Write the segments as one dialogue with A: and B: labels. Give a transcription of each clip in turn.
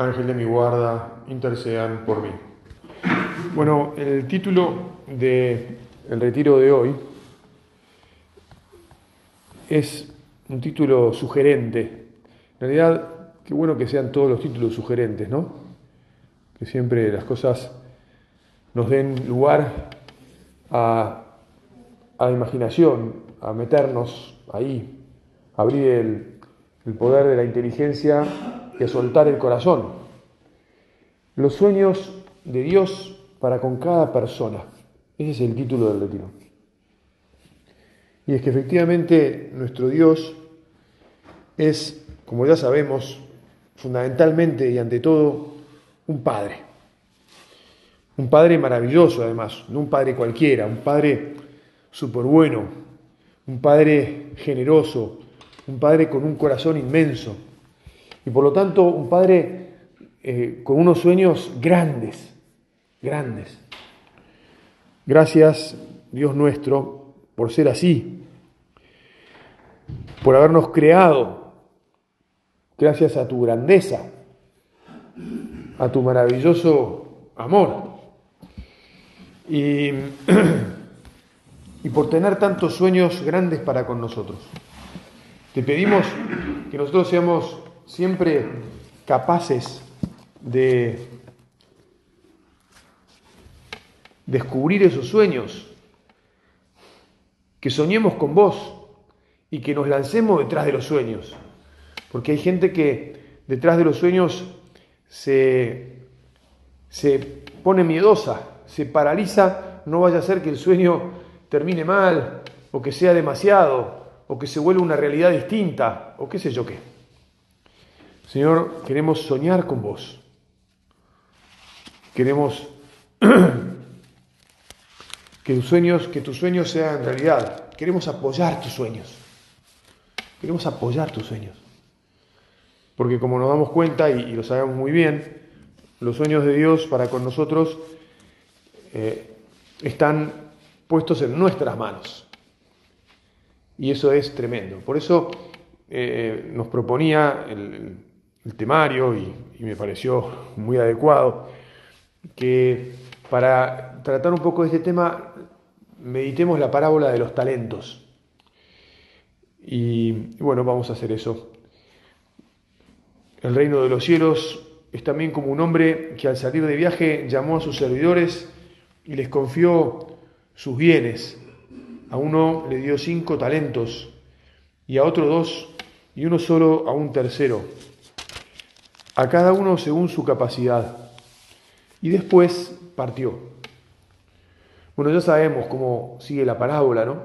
A: Ángel de mi guarda, intercedan por mí. Bueno, el título del el retiro de hoy es un título sugerente. En realidad, qué bueno que sean todos los títulos sugerentes, ¿no? Que siempre las cosas nos den lugar a, a imaginación, a meternos ahí, abrir el, el poder de la inteligencia a soltar el corazón. Los sueños de Dios para con cada persona. Ese es el título del retiro. Y es que efectivamente nuestro Dios es, como ya sabemos, fundamentalmente y ante todo, un Padre. Un Padre maravilloso además, no un Padre cualquiera, un Padre súper bueno, un Padre generoso, un Padre con un corazón inmenso y por lo tanto un Padre eh, con unos sueños grandes, grandes. Gracias, Dios nuestro, por ser así, por habernos creado, gracias a tu grandeza, a tu maravilloso amor. Y, y por tener tantos sueños grandes para con nosotros. Te pedimos que nosotros seamos siempre capaces de descubrir esos sueños, que soñemos con vos y que nos lancemos detrás de los sueños. Porque hay gente que detrás de los sueños se, se pone miedosa, se paraliza, no vaya a ser que el sueño termine mal o que sea demasiado o que se vuelva una realidad distinta o qué sé yo qué. Señor, queremos soñar con vos. Queremos que tus sueños, que tus sueños sean realidad. Queremos apoyar tus sueños. Queremos apoyar tus sueños. Porque como nos damos cuenta y, lo sabemos muy bien, los sueños de Dios para con nosotros eh, están puestos en nuestras manos. Y eso es tremendo. Por eso eh, nos proponía el, temario, y, y, me pareció muy adecuado, que para tratar un poco de este tema meditemos la parábola de los talentos. Y bueno, vamos a hacer eso. El reino de los cielos es también como un hombre que al salir de viaje llamó a sus servidores y les confió sus bienes. A uno le dio cinco talentos y a otro dos y uno solo a un tercero. A cada uno según su capacidad. Y después partió. Bueno, ya sabemos cómo sigue la parábola, ¿no?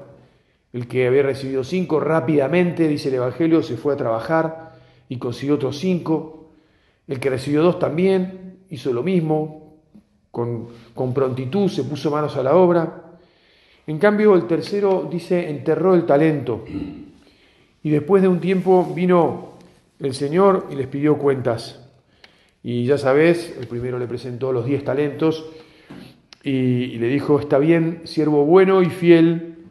A: El que había recibido cinco rápidamente, dice el Evangelio, se fue a trabajar y consiguió otros cinco. El que recibió dos también hizo lo mismo, con, con prontitud se puso manos a la obra. En cambio, el tercero dice, enterró el talento. Y después de un tiempo vino el Señor y les pidió cuentas. Y ya sabes, el primero le presentó los diez talentos y, le dijo, está bien, siervo bueno y fiel,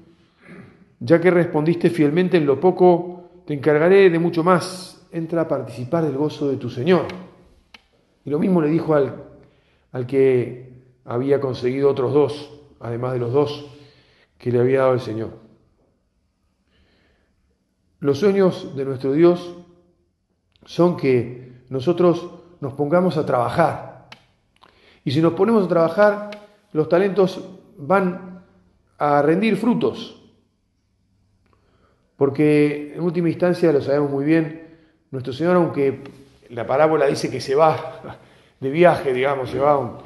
A: ya que respondiste fielmente en lo poco, te encargaré de mucho más, entra a participar del gozo de tu Señor. Y lo mismo le dijo al, al que había conseguido otros dos, además de los dos que le había dado el Señor. Los sueños de nuestro Dios son que nosotros nos pongamos a trabajar. Y si nos ponemos a trabajar, los talentos van a rendir frutos. Porque en última instancia, lo sabemos muy bien, nuestro Señor, aunque la parábola dice que se va de viaje, digamos, se va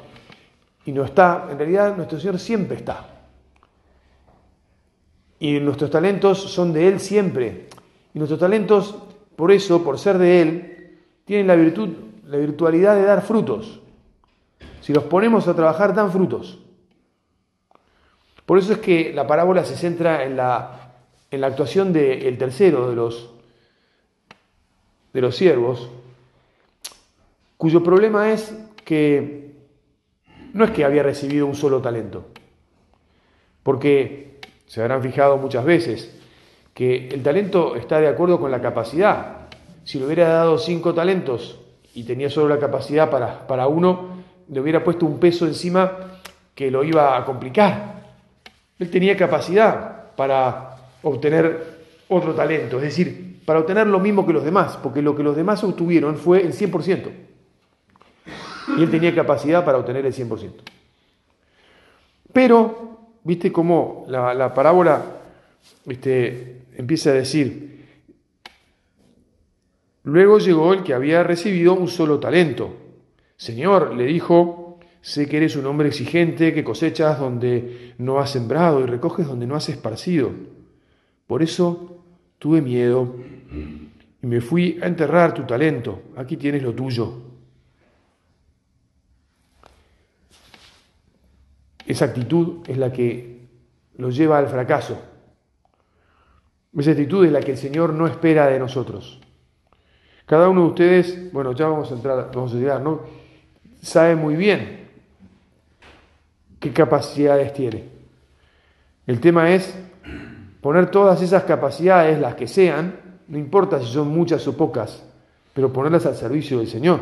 A: y no está, en realidad nuestro Señor siempre está. Y nuestros talentos son de Él siempre. Y nuestros talentos, por eso, por ser de Él, tienen la virtud, la virtualidad de dar frutos. Si los ponemos a trabajar, dan frutos. Por eso es que la parábola se centra en la, en la actuación del tercero de los, de los siervos, cuyo problema es que no es que había recibido un solo talento, porque se habrán fijado muchas veces que el talento está de acuerdo con la capacidad. Si le hubiera dado cinco talentos y tenía solo la capacidad para, para uno, le hubiera puesto un peso encima que lo iba a complicar. Él tenía capacidad para obtener otro talento, es decir, para obtener lo mismo que los demás, porque lo que los demás obtuvieron fue el 100%. Y él tenía capacidad para obtener el 100%. Pero, viste cómo la, parábola este, empieza a decir, luego llegó el que había recibido un solo talento. Señor, le dijo, sé que eres un hombre exigente, que cosechas donde no has sembrado y recoges donde no has esparcido. Por eso tuve miedo y me fui a enterrar tu talento. Aquí tienes lo tuyo. Esa actitud es la que los lleva al fracaso. Esa actitud es la que el Señor no espera de nosotros. Cada uno de ustedes, bueno, ya vamos a entrar, vamos a llegar, ¿no? Sabe muy bien qué capacidades tiene. El tema es poner todas esas capacidades, las que sean, no importa si son muchas o pocas, pero ponerlas al servicio del Señor.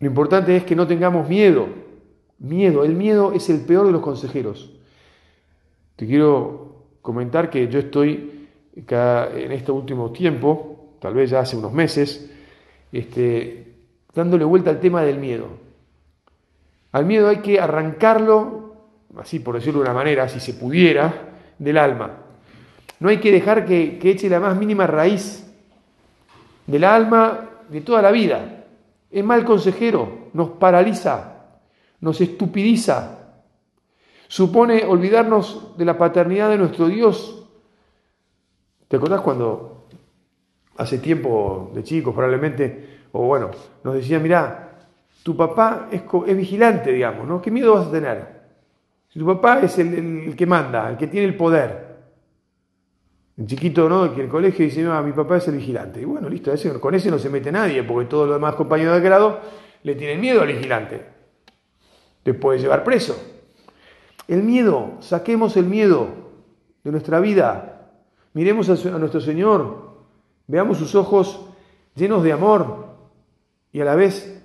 A: Lo importante es que no tengamos miedo. Miedo, el miedo es el peor de los consejeros. Te quiero comentar que yo estoy en este último tiempo, tal vez ya hace unos meses, este, dándole vuelta al tema del miedo. Al miedo hay que arrancarlo, así por decirlo de una manera, si se pudiera, del alma. No hay que dejar que, que eche la más mínima raíz del alma de toda la vida. Es mal consejero, nos paraliza, nos estupidiza, supone olvidarnos de la paternidad de nuestro Dios. ¿Te acordás cuando hace tiempo de chicos probablemente, o bueno, nos decían, mirá, tu papá es, es, vigilante, digamos, ¿no? ¿Qué miedo vas a tener? Si tu papá es el, el que manda, el que tiene el poder, el chiquito, ¿no? Que el colegio dice, no, mi papá es el vigilante. Y bueno, listo, con ese no se mete nadie, porque todos los demás compañeros de grado le tienen miedo al vigilante. Te puede llevar preso. El miedo, saquemos el miedo de nuestra vida. Miremos a, nuestro Señor, veamos sus ojos llenos de amor y a la vez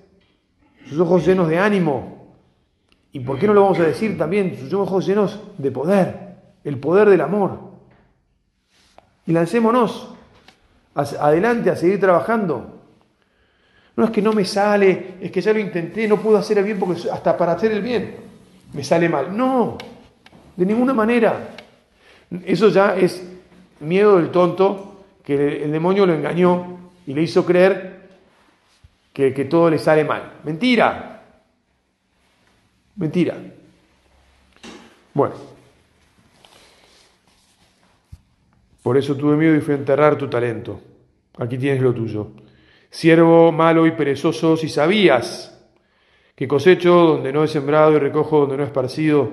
A: sus ojos llenos de ánimo. ¿Y por qué no lo vamos a decir también? Sus ojos llenos de poder, el poder del amor y lancémonos adelante a seguir trabajando. No es que no me sale, es que ya lo intenté, no puedo hacer el bien porque hasta para hacer el bien me sale mal. No, de ninguna manera. Eso ya es miedo del tonto que el demonio lo engañó y le hizo creer que, que todo le sale mal. Mentira. Mentira. Bueno. Por eso tuve miedo y fui a enterrar tu talento. Aquí tienes lo tuyo. Siervo malo y perezoso, si sabías que cosecho donde no he sembrado y recojo donde no he esparcido,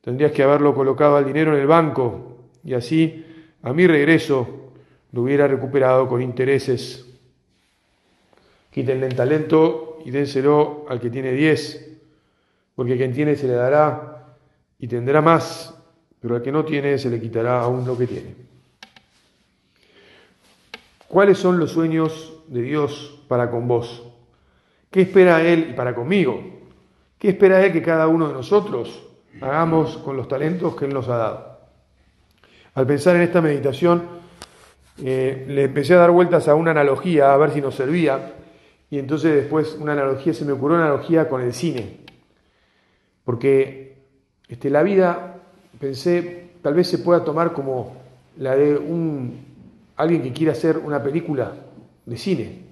A: tendrías que haberlo colocado al dinero en el banco y así a mi regreso lo hubiera recuperado con intereses. Quítenle el talento y dénselo al que tiene diez, porque quien tiene se le dará y tendrá más, pero al que no tiene se le quitará aún lo que tiene. ¿Cuáles son los sueños de Dios para con vos? ¿Qué espera Él y para conmigo? ¿Qué espera Él que cada uno de nosotros hagamos con los talentos que Él nos ha dado? Al pensar en esta meditación, eh, le empecé a dar vueltas a una analogía, a ver si nos servía, y entonces después una analogía, se me ocurrió una analogía con el cine, porque este, la vida, pensé, tal vez se pueda tomar como la de un alguien que quiere hacer una película de cine,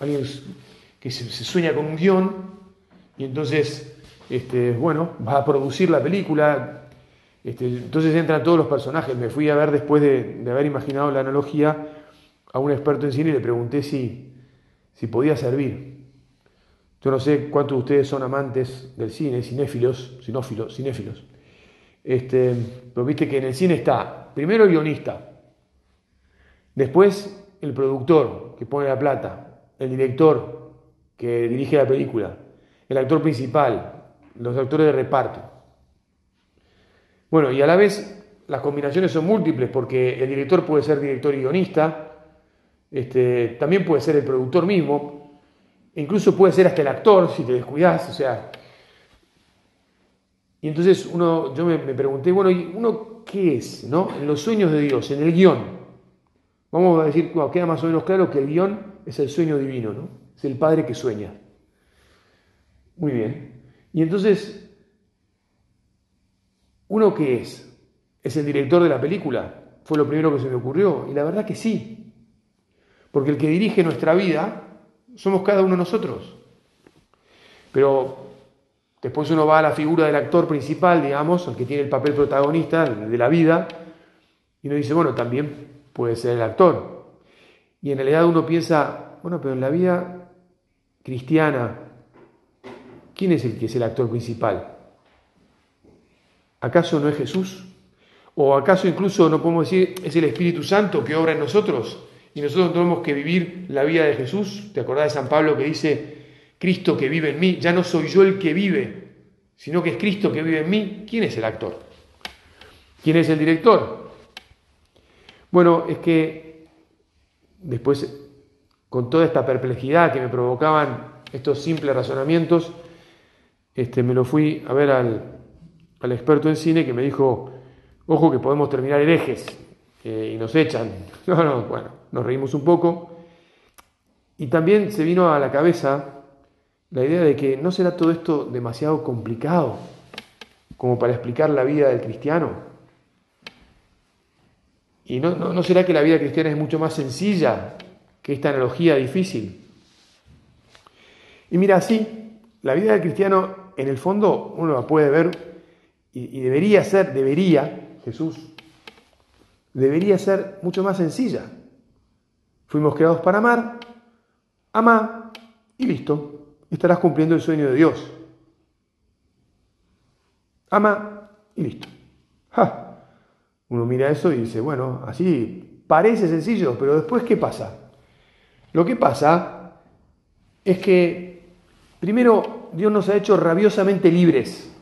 A: alguien que se, sueña con un guion y entonces, este, bueno, va a producir la película, este, entonces entran todos los personajes. Me fui a ver después de, haber imaginado la analogía a un experto en cine y le pregunté si, si podía servir. Yo no sé cuántos de ustedes son amantes del cine, cinéfilos, cinófilos, cinéfilos. Este, pero viste que en el cine está primero el guionista, después el productor que pone la plata, el director que dirige la película, el actor principal, los actores de reparto. Bueno, y a la vez las combinaciones son múltiples porque el director puede ser director y guionista, este, también puede ser el productor mismo, incluso puede ser hasta el actor si te descuidas, o sea. Y entonces uno, yo me, pregunté, bueno, ¿y uno qué es? ¿no? En los sueños de Dios, en el guion. Vamos a decir, queda más o menos claro que el guion es el sueño divino, ¿no? Es el padre que sueña. Muy bien. Y entonces, ¿uno qué es? ¿Es el director de la película? Fue lo primero que se me ocurrió. Y la verdad que sí. Porque el que dirige nuestra vida somos cada uno de nosotros. Pero después uno va a la figura del actor principal, digamos, el que tiene el papel protagonista de la vida, y uno dice, bueno, también puede ser el actor. Y en realidad uno piensa, bueno, pero en la vida cristiana, ¿quién es el que es el actor principal? ¿Acaso no es Jesús? ¿O acaso incluso no podemos decir es el Espíritu Santo que obra en nosotros? Y nosotros tenemos que vivir la vida de Jesús. ¿Te acordás de San Pablo que dice, Cristo que vive en mí? Ya no soy yo el que vive, sino que es Cristo que vive en mí. ¿Quién es el actor? ¿Quién es el director? Bueno, es que después, con toda esta perplejidad que me provocaban estos simples razonamientos, este, me lo fui a ver al, experto en cine que me dijo, ojo que podemos terminar herejes y nos echan. No, no, bueno, nos reímos un poco. Y también se vino a la cabeza la idea de que no será todo esto demasiado complicado como para explicar la vida del cristiano. ¿Y no, será que la vida cristiana es mucho más sencilla que esta analogía difícil? Y mira, sí, la vida del cristiano en el fondo uno la puede ver y, debería ser, debería, Jesús, debería ser mucho más sencilla. Fuimos creados para amar, ama y listo, estarás cumpliendo el sueño de Dios. Ama y listo. Uno mira eso y dice, bueno, así parece sencillo, pero después ¿qué pasa? Lo que pasa es que, primero, Dios nos ha hecho rabiosamente libres.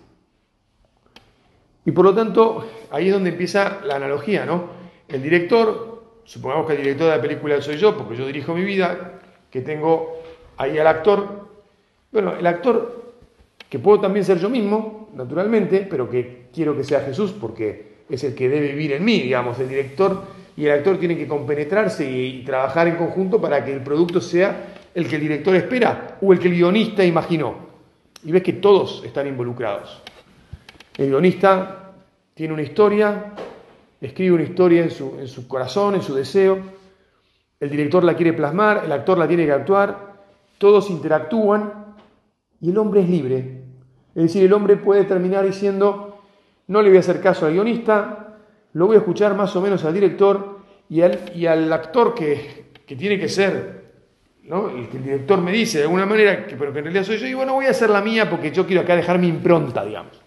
A: Y por lo tanto, ahí es donde empieza la analogía, ¿no? El director, supongamos que el director de la película soy yo, porque yo dirijo mi vida, que tengo ahí al actor. Bueno, el actor, que puedo también ser yo mismo, naturalmente, pero que quiero que sea Jesús, porque es el que debe vivir en mí, digamos, el director y el actor tienen que compenetrarse y, trabajar en conjunto para que el producto sea el que el director espera o el que el guionista imaginó. Y ves que todos están involucrados. El guionista tiene una historia, escribe una historia en su, en su corazón, en su deseo, el director la quiere plasmar, el actor la tiene que actuar, todos interactúan y el hombre es libre. Es decir, el hombre puede terminar diciendo, no le voy a hacer caso al guionista, lo voy a escuchar más o menos al director y al, y al actor que, tiene que ser, ¿no? el que el director me dice de alguna manera, que, pero que en realidad soy yo, y bueno, voy a hacer la mía porque yo quiero acá dejar mi impronta, digamos.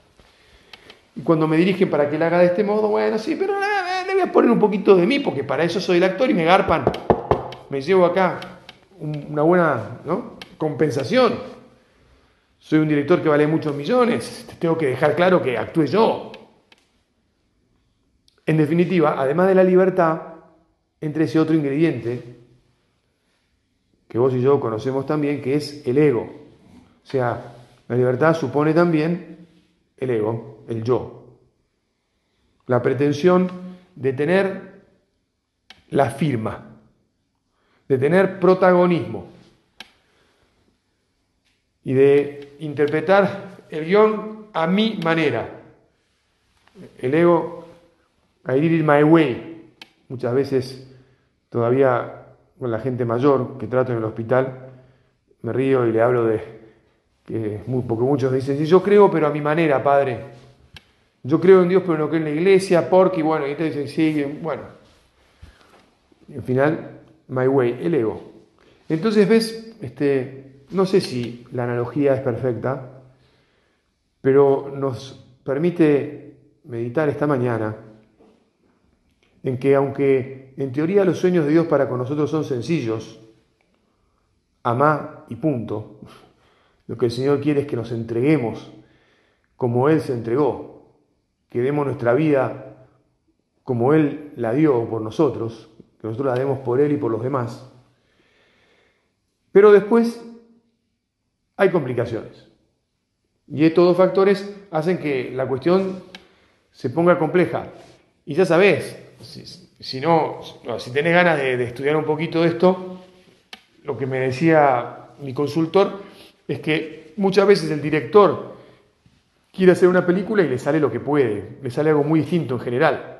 A: Y cuando me dirigen para que la haga de este modo, bueno, sí, pero le, voy a poner un poquito de mí, porque para eso soy el actor y me garpan. Me llevo acá una buena compensación. Soy un director que vale muchos millones, tengo que dejar claro que actúe yo. En definitiva, además de la libertad, entre ese otro ingrediente que vos y yo conocemos también, que es el ego. O sea, la libertad supone también el ego, el yo. La pretensión de tener la firma, de tener protagonismo y de interpretar el guion a mi manera. El ego I did it my way. Muchas veces todavía con la gente mayor que trato en el hospital, me río y le hablo de que porque muchos dicen, sí, yo creo, pero a mi manera, padre. Yo creo en Dios, pero no creo en la iglesia, porque, bueno, y te dicen, sí, bueno. Y al final, my way, el ego. Entonces ves, este, no sé si la analogía es perfecta, pero nos permite meditar esta mañana en que aunque en teoría los sueños de Dios para con nosotros son sencillos, amá y punto, lo que el Señor quiere es que nos entreguemos como Él se entregó, que demos nuestra vida como Él la dio por nosotros, que nosotros la demos por Él y por los demás. Pero después hay complicaciones. Y estos dos factores hacen que la cuestión se ponga compleja. Y ya sabes, si, no, si tenés ganas de, de estudiar un poquito de esto, lo que me decía mi consultor es que muchas veces el director quiere hacer una película y le sale lo que puede, le sale algo muy distinto en general.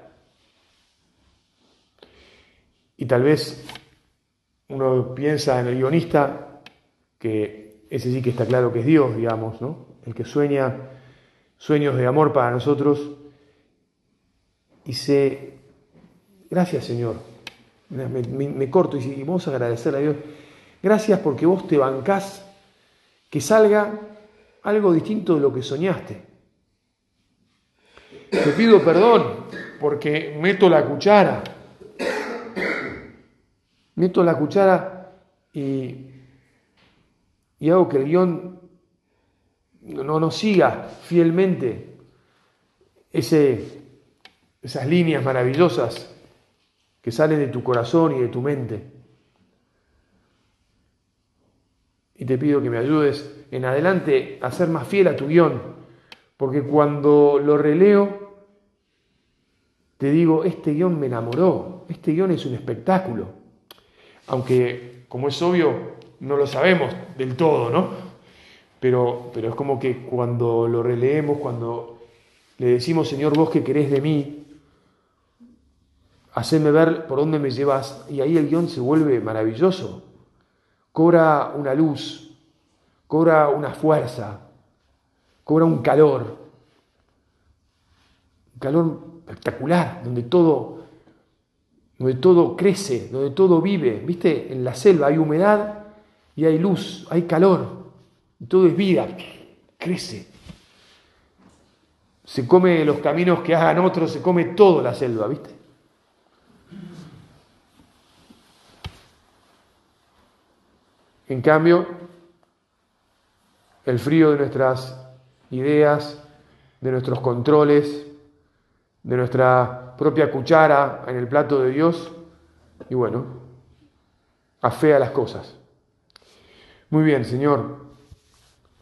A: Y tal vez uno piensa en el guionista, que ese sí que está claro que es Dios, digamos, ¿no? El que sueña sueños de amor para nosotros y se... Gracias Señor. Me, corto y, vamos a agradecer a Dios. Gracias porque vos te bancás que salga algo distinto de lo que soñaste. Te pido perdón porque meto la cuchara meto la cuchara y, hago que el guion no, no siga fielmente esas líneas maravillosas que salen de tu corazón y de tu mente. Y te pido que me ayudes en adelante a ser más fiel a tu guion, porque cuando lo releo, te digo, este guion me enamoró, este guion es un espectáculo aunque como es obvio, no lo sabemos del todo, ¿no? Pero, pero es como que cuando lo releemos, cuando le decimos, Señor, vos que querés de mí, haceme ver por dónde me llevas, y ahí el guion se vuelve maravilloso, cobra una luz, cobra una fuerza, cobra un calor, un calor espectacular, donde todo donde todo crece, donde todo vive. ¿Viste? En la selva hay humedad y hay luz, hay calor, todo es vida, crece. Se come los caminos que hagan otros, se come todo la selva, ¿viste? En cambio, el frío de nuestras ideas, de nuestros controles, de nuestra propia cuchara en el plato de Dios y bueno, afea las cosas. Muy bien, Señor.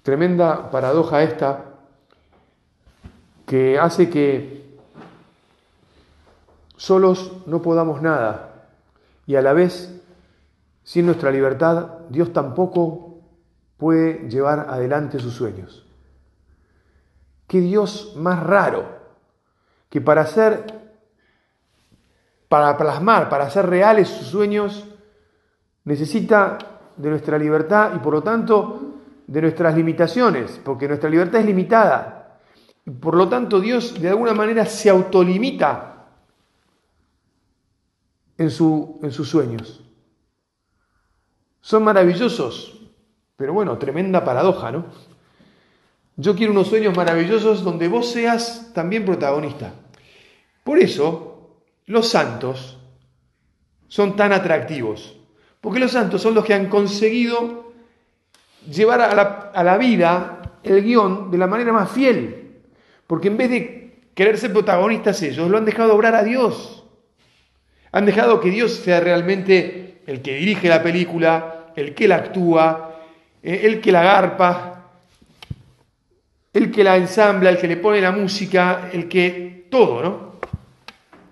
A: Tremenda paradoja esta que hace que solos no podamos nada y a la vez, sin nuestra libertad, Dios tampoco puede llevar adelante sus sueños. Qué Dios más raro que para hacer, para plasmar, para hacer reales sus sueños, necesita de nuestra libertad y por lo tanto de nuestras limitaciones, porque nuestra libertad es limitada. Y por lo tanto Dios de alguna manera se autolimita en, su, en sus sueños. Son maravillosos, pero bueno, tremenda paradoja, ¿no? Yo quiero unos sueños maravillosos donde vos seas también protagonista. Por eso, los santos son tan atractivos, porque los santos son los que han conseguido llevar a la, vida el guion de la manera más fiel, porque en vez de querer ser protagonistas ellos, lo han dejado obrar a Dios. Han dejado que Dios sea realmente el que dirige la película, el que la actúa, eh, el que la garpa, el que la ensambla, el que le pone la música, el que todo, ¿no?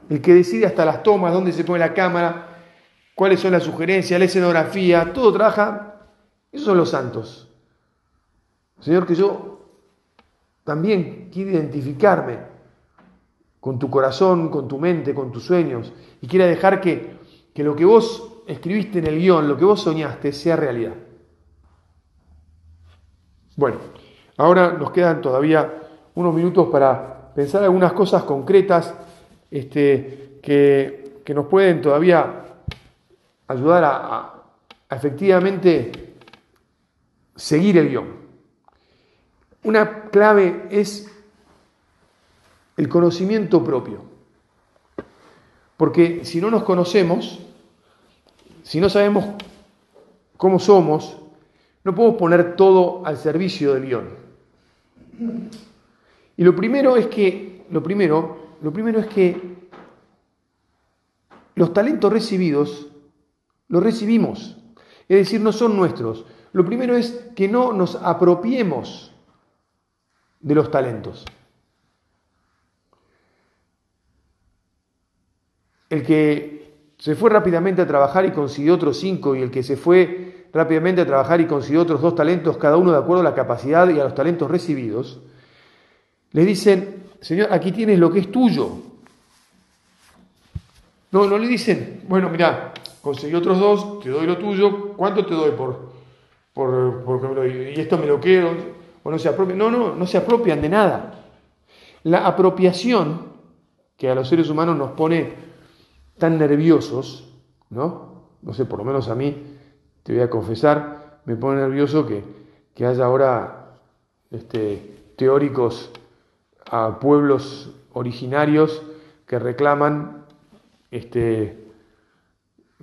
A: el que decide hasta las tomas, dónde se pone la cámara, cuáles son las sugerencias, la escenografía, todo trabaja. Esos son los santos. Señor, que yo también quiero identificarme con tu corazón, con tu mente, con tus sueños, y quiera dejar que, que lo que vos escribiste en el guion, lo que vos soñaste, sea realidad. Bueno, ahora nos quedan todavía unos minutos para pensar algunas cosas concretas este, que, nos pueden todavía ayudar a, efectivamente seguir el guion. Una clave es el conocimiento propio. Porque si no nos conocemos, si no sabemos cómo somos, no podemos poner todo al servicio del guion. Y lo primero es que, lo primero, lo primero es que los talentos recibidos los recibimos, es decir, no son nuestros. Lo primero es que no nos apropiemos de los talentos. El que se fue rápidamente a trabajar y consiguió otros cinco, y el que se fue rápidamente a trabajar y consiguió otros dos talentos, cada uno de acuerdo a la capacidad y a los talentos recibidos, le dicen, Señor, aquí tienes lo que es tuyo. No, no le dicen, bueno, mira, conseguí otros dos, te doy lo tuyo, ¿cuánto te doy por, por, por y esto me lo quedo? O no se apropian. No, no, no se apropian de nada. La apropiación que a los seres humanos nos pone tan nerviosos, ¿no? No sé, por lo menos a mí, te voy a confesar, me pone nervioso que, que haya ahora este, teóricos a pueblos originarios que reclaman, este,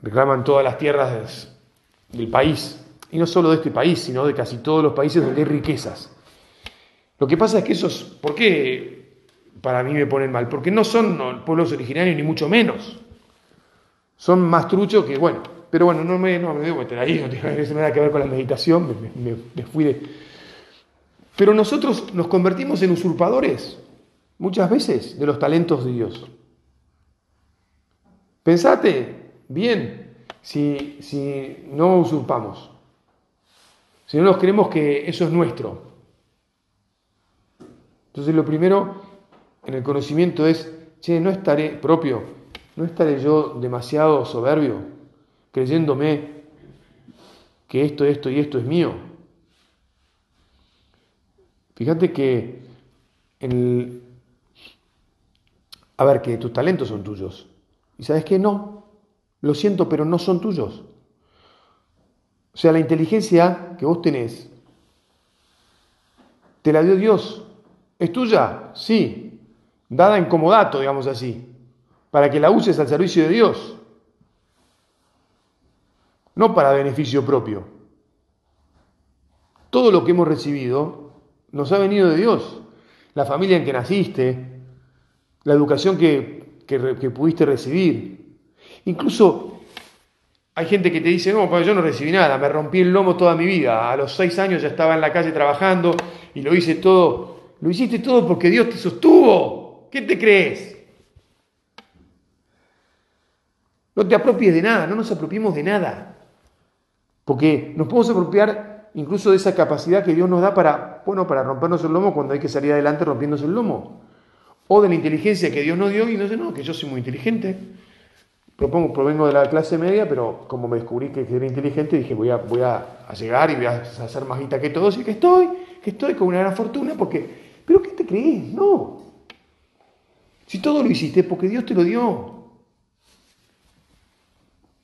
A: reclaman todas las tierras del país, y no solo de este país, sino de casi todos los países donde hay riquezas. Lo que pasa es que esos, ¿por qué para mí me ponen mal? Porque no son pueblos originarios ni mucho menos. Son más truchos que, bueno, pero bueno, no me, no me debo meter ahí, no tiene nada que ver con la meditación, me, me fui de, pero nosotros nos convertimos en usurpadores muchas veces de los talentos de Dios. Pensate bien si, si no usurpamos, si no nos creemos que eso es nuestro. Entonces lo primero en el conocimiento es, che, no estaré propio, no estaré yo demasiado soberbio, creyéndome que esto, esto y esto es mío. Fíjate que el... A ver, que tus talentos son tuyos. ¿Y sabes qué? No. Lo siento, pero no son tuyos. O sea, la inteligencia que vos tenés, te la dio Dios. ¿Es tuya? Sí. Dada en comodato, digamos así. Para que la uses al servicio de Dios. No para beneficio propio. Todo lo que hemos recibido nos ha venido de Dios. La familia en que naciste, la educación que, que, pudiste recibir. Incluso hay gente que te dice, no, pues yo no recibí nada, me rompí el lomo toda mi vida. A los seis años ya estaba en la calle trabajando y lo hice todo. Lo hiciste todo porque Dios te sostuvo. ¿Qué te crees? No te apropies de nada, no nos apropiemos de nada. Porque nos podemos apropiar incluso de esa capacidad que Dios nos da para, bueno, para rompernos el lomo cuando hay que salir adelante rompiéndose el lomo. O de la inteligencia que Dios nos dio y no sé, no, que yo soy muy inteligente. Propongo, provengo de la clase media, pero como me descubrí que era inteligente, dije voy a, voy a, llegar y voy a hacer más guita que todos y que estoy, que estoy con una gran fortuna, porque, pero ¿qué te crees? No. Si todo lo hiciste porque Dios te lo dio.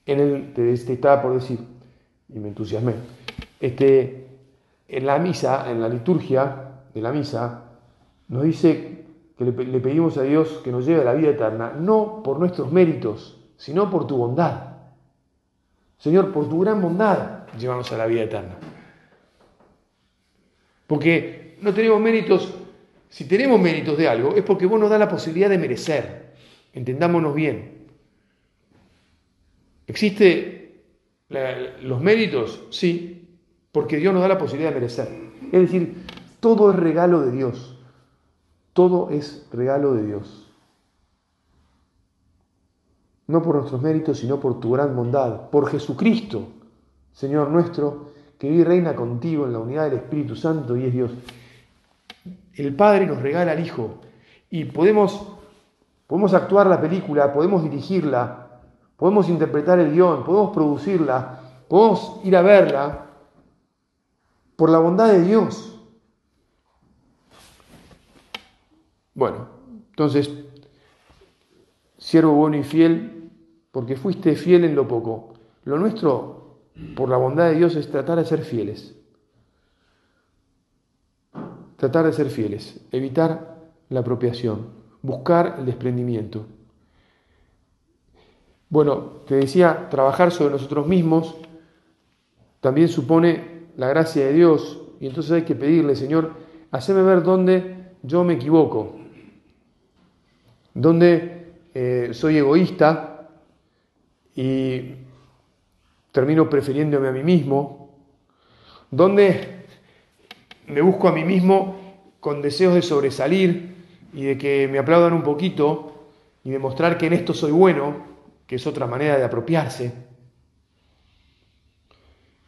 A: En el, te, te estaba por decir, y me entusiasmé, este, en la misa, en la liturgia de la misa, nos dice que le, pedimos a Dios que nos lleve a la vida eterna, no por nuestros méritos, sino por tu bondad. Señor, por tu gran bondad, llévanos a la vida eterna. Porque no tenemos méritos, si tenemos méritos de algo, es porque vos nos das la posibilidad de merecer. Entendámonos bien. ¿Existe los méritos? Sí, porque Dios nos da la posibilidad de merecer. Es decir, todo es regalo de Dios. Todo es regalo de Dios. No por nuestros méritos, sino por tu gran bondad, por Jesucristo, Señor nuestro, que vive y reina contigo en la unidad del Espíritu Santo y es Dios. El Padre nos regala al Hijo y podemos, podemos actuar la película, podemos dirigirla, podemos interpretar el guion, podemos producirla, podemos ir a verla, por la bondad de Dios. Bueno, entonces, siervo bueno y fiel, porque fuiste fiel en lo poco. Lo nuestro, por la bondad de Dios, es tratar de ser fieles. tratar de ser fieles, evitar la apropiación, buscar el desprendimiento. Bueno, te decía, trabajar sobre nosotros mismos también supone la gracia de Dios y entonces hay que pedirle, Señor, haceme ver dónde yo me equivoco, dónde eh, soy egoísta y termino prefiriéndome a mí mismo, dónde me busco a mí mismo con deseos de sobresalir y de que me aplaudan un poquito y demostrar que en esto soy bueno, que es otra manera de apropiarse.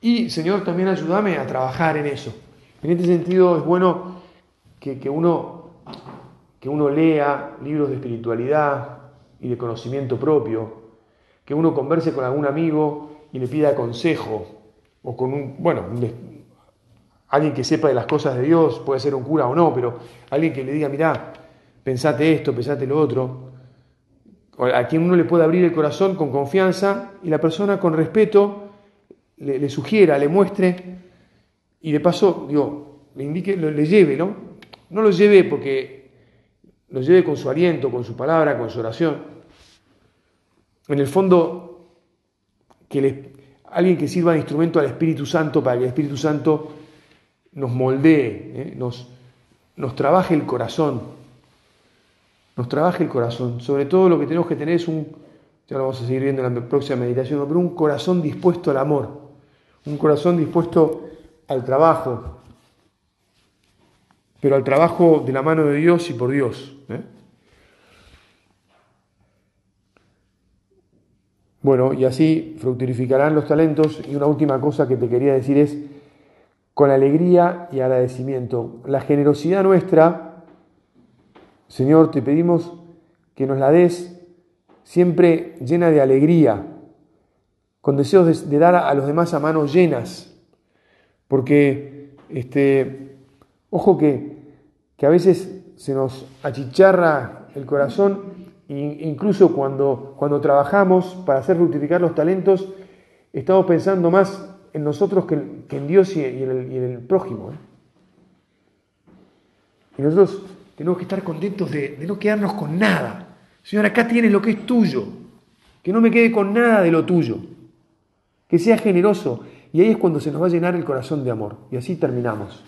A: Y Señor, también ayúdame a trabajar en eso. En este sentido es bueno que, que, uno, que uno lea libros de espiritualidad y de conocimiento propio, que uno converse con algún amigo y le pida consejo, o con un, bueno, alguien que sepa de las cosas de Dios, puede ser un cura o no, pero alguien que le diga, mirá, pensate esto, pensate lo otro, a quien uno le puede abrir el corazón con confianza y la persona con respeto le, sugiera, le muestre y de paso, digo, le indique, le, lleve, ¿no? No lo lleve porque lo lleve con su aliento, con su palabra, con su oración. En el fondo, que alguien que sirva de instrumento al Espíritu Santo para que el Espíritu Santo nos moldee, ¿eh? nos trabaje el corazón, nos trabaje el corazón. Sobre todo lo que tenemos que tener es un, ya lo vamos a seguir viendo en la próxima meditación, pero un corazón dispuesto al amor, un corazón dispuesto al trabajo, pero al trabajo de la mano de Dios y por Dios. ¿eh? Bueno, y así fructificarán los talentos. Y una última cosa que te quería decir es, con alegría y agradecimiento, la generosidad nuestra Señor, te pedimos que nos la des siempre llena de alegría, con deseos de, dar a los demás a manos llenas, porque, este, ojo que, que a veces se nos achicharra el corazón, incluso cuando, cuando trabajamos para hacer fructificar los talentos, estamos pensando más en nosotros que, en Dios y en el, prójimo. ¿eh? Y nosotros tenemos que estar contentos de, no quedarnos con nada. Señor, acá tienes lo que es tuyo. Que no me quede con nada de lo tuyo. Que sea generoso. Y ahí es cuando se nos va a llenar el corazón de amor. Y así terminamos.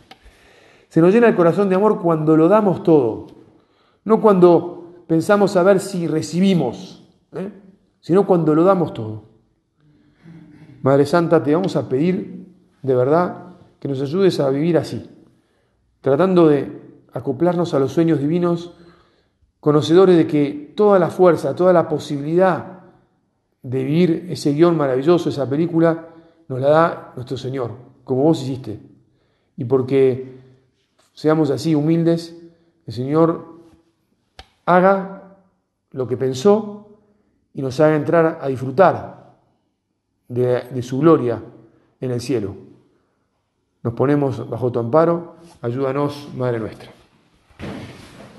A: Se nos llena el corazón de amor cuando lo damos todo. No cuando pensamos a ver si recibimos, ¿eh? sino cuando lo damos todo. Madre Santa, te vamos a pedir de verdad que nos ayudes a vivir así, tratando de acoplarnos a los sueños divinos, conocedores de que toda la fuerza, toda la posibilidad de vivir ese guion maravilloso, esa película, nos la da nuestro Señor, como vos hiciste. Y porque seamos así humildes, el Señor haga lo que pensó y nos haga entrar a disfrutar de, de su gloria en el cielo. Nos ponemos bajo tu amparo, ayúdanos, Madre nuestra.